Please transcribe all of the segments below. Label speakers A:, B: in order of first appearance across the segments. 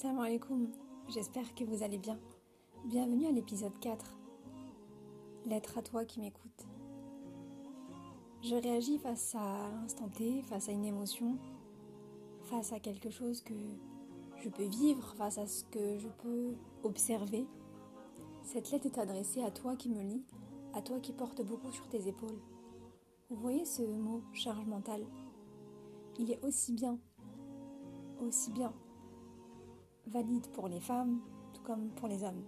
A: Salam alaikum, j'espère que vous allez bien. Bienvenue à l'épisode 4. Lettre à toi qui m'écoute. Je réagis face à l'instant T, face à une émotion, face à quelque chose que je peux vivre, face à ce que je peux observer. Cette lettre est adressée à toi qui me lis, à toi qui porte beaucoup sur tes épaules. Vous voyez ce mot charge mentale? Il est aussi bien, aussi bien valide pour les femmes, tout comme pour les hommes.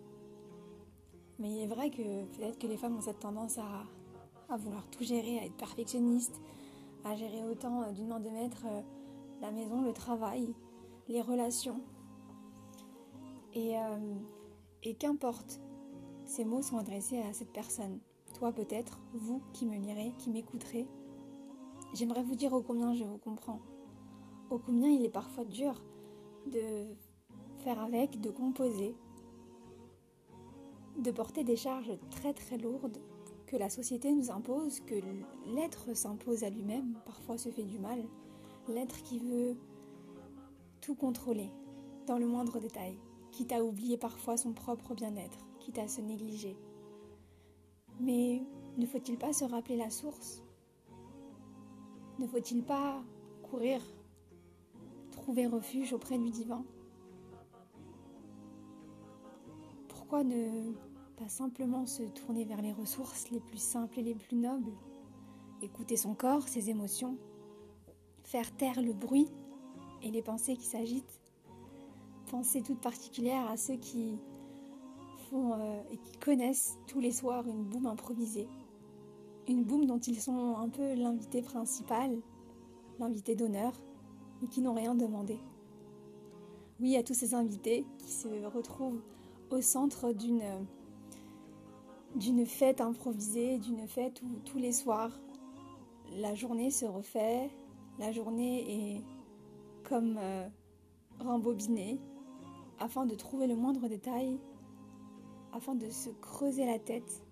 A: Mais il est vrai que peut-être que les femmes ont cette tendance à, vouloir tout gérer, à être perfectionnistes, à gérer autant euh, d'une main de maître euh, la maison, le travail, les relations. Et, euh, et qu'importe, ces mots sont adressés à cette personne. Toi peut-être, vous qui me lirez, qui m'écouterez. J'aimerais vous dire au combien je vous comprends. Au combien il est parfois dur de faire avec, de composer, de porter des charges très très lourdes que la société nous impose, que l'être s'impose à lui-même, parfois se fait du mal, l'être qui veut tout contrôler dans le moindre détail, quitte à oublier parfois son propre bien-être, quitte à se négliger. Mais ne faut-il pas se rappeler la source? Ne faut-il pas courir, trouver refuge auprès du divin? Pourquoi ne pas simplement se tourner vers les ressources les plus simples et les plus nobles Écouter son corps, ses émotions, faire taire le bruit et les pensées qui s'agitent. Pensées toutes particulières à ceux qui font euh, et qui connaissent tous les soirs une boum improvisée. Une boum dont ils sont un peu l'invité principal, l'invité d'honneur, et qui n'ont rien demandé. Oui, à tous ces invités qui se retrouvent au centre d'une fête improvisée, d'une fête où tous les soirs la journée se refait, la journée est comme euh, rembobinée. Afin de trouver le moindre détail, afin de se creuser la tête.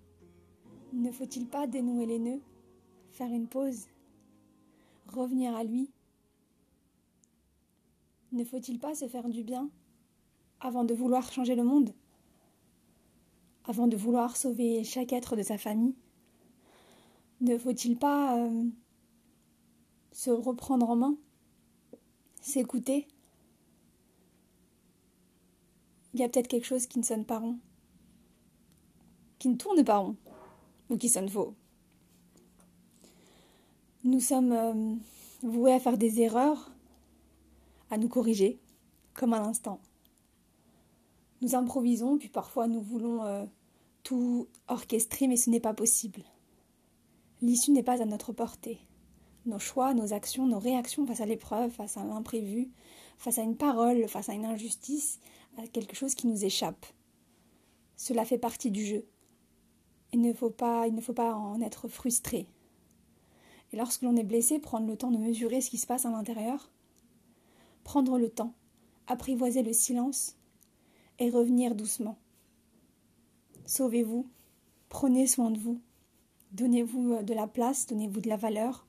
A: Ne faut-il pas dénouer les nœuds, faire une pause, revenir à lui? Ne faut-il pas se faire du bien avant de vouloir changer le monde? Avant de vouloir sauver chaque être de sa famille Ne faut-il pas euh, se reprendre en main S'écouter? Il y a peut-être quelque chose qui ne sonne pas rond, qui ne tourne pas rond, ou qui sonne faux. Nous sommes euh, voués à faire des erreurs, à nous corriger, comme à l'instant. Nous improvisons, puis parfois nous voulons euh, tout orchestrer, mais ce n'est pas possible. L'issue n'est pas à notre portée. Nos choix, nos actions, nos réactions face à l'épreuve, face à l'imprévu, face à une parole, face à une injustice, à quelque chose qui nous échappe. Cela fait partie du jeu. Il ne faut pas, il ne faut pas en être frustré. Et lorsque l'on est blessé, prendre le temps de mesurer ce qui se passe à l'intérieur, prendre le temps, apprivoiser le silence, et revenir doucement. Sauvez-vous, prenez soin de vous, donnez-vous euh, de la place, donnez-vous de la valeur,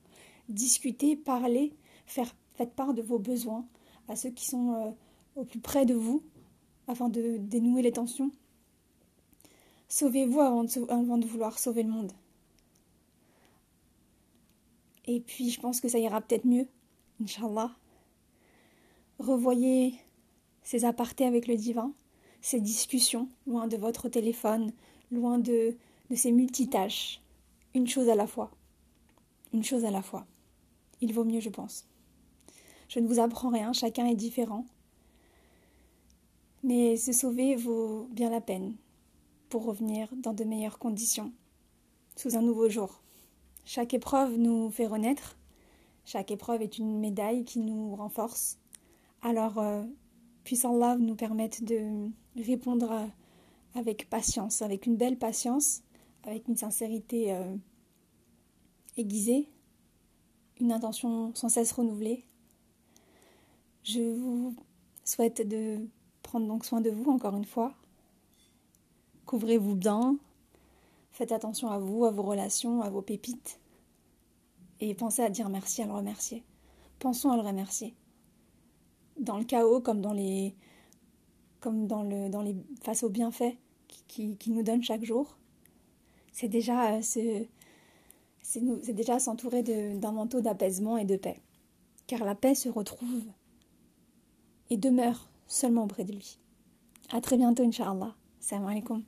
A: discutez, parlez, faites part de vos besoins à ceux qui sont euh, au plus près de vous afin de dénouer les tensions. Sauvez-vous avant, avant de, vouloir sauver le monde. Et puis je pense que ça ira peut-être mieux, Inch'Allah. Revoyez ces apartés avec le divin, ces discussions, loin de votre téléphone, loin de, de ces multitâches. Une chose à la fois. Une chose à la fois. Il vaut mieux, je pense. Je ne vous apprends rien, chacun est différent. Mais se sauver vaut bien la peine pour revenir dans de meilleures conditions, sous un nouveau jour. Chaque épreuve nous fait renaître, chaque épreuve est une médaille qui nous renforce. Alors, euh, puisse Allah nous permettre de répondre avec patience, avec une belle patience, avec une sincérité euh, aiguisée, une intention sans cesse renouvelée. Je vous souhaite de prendre donc soin de vous encore une fois. Couvrez-vous bien, faites attention à vous, à vos relations, à vos pépites, et pensez à dire merci, à le remercier. Pensons à le remercier dans le chaos comme dans les comme dans, le, dans les, face aux bienfaits qui, nous donne chaque jour, c'est déjà, c'est déjà s'entourer d'un manteau d'apaisement et de paix. Car la paix se retrouve et demeure seulement auprès de lui. À très bientôt, Inch'Allah. Salam alaikum.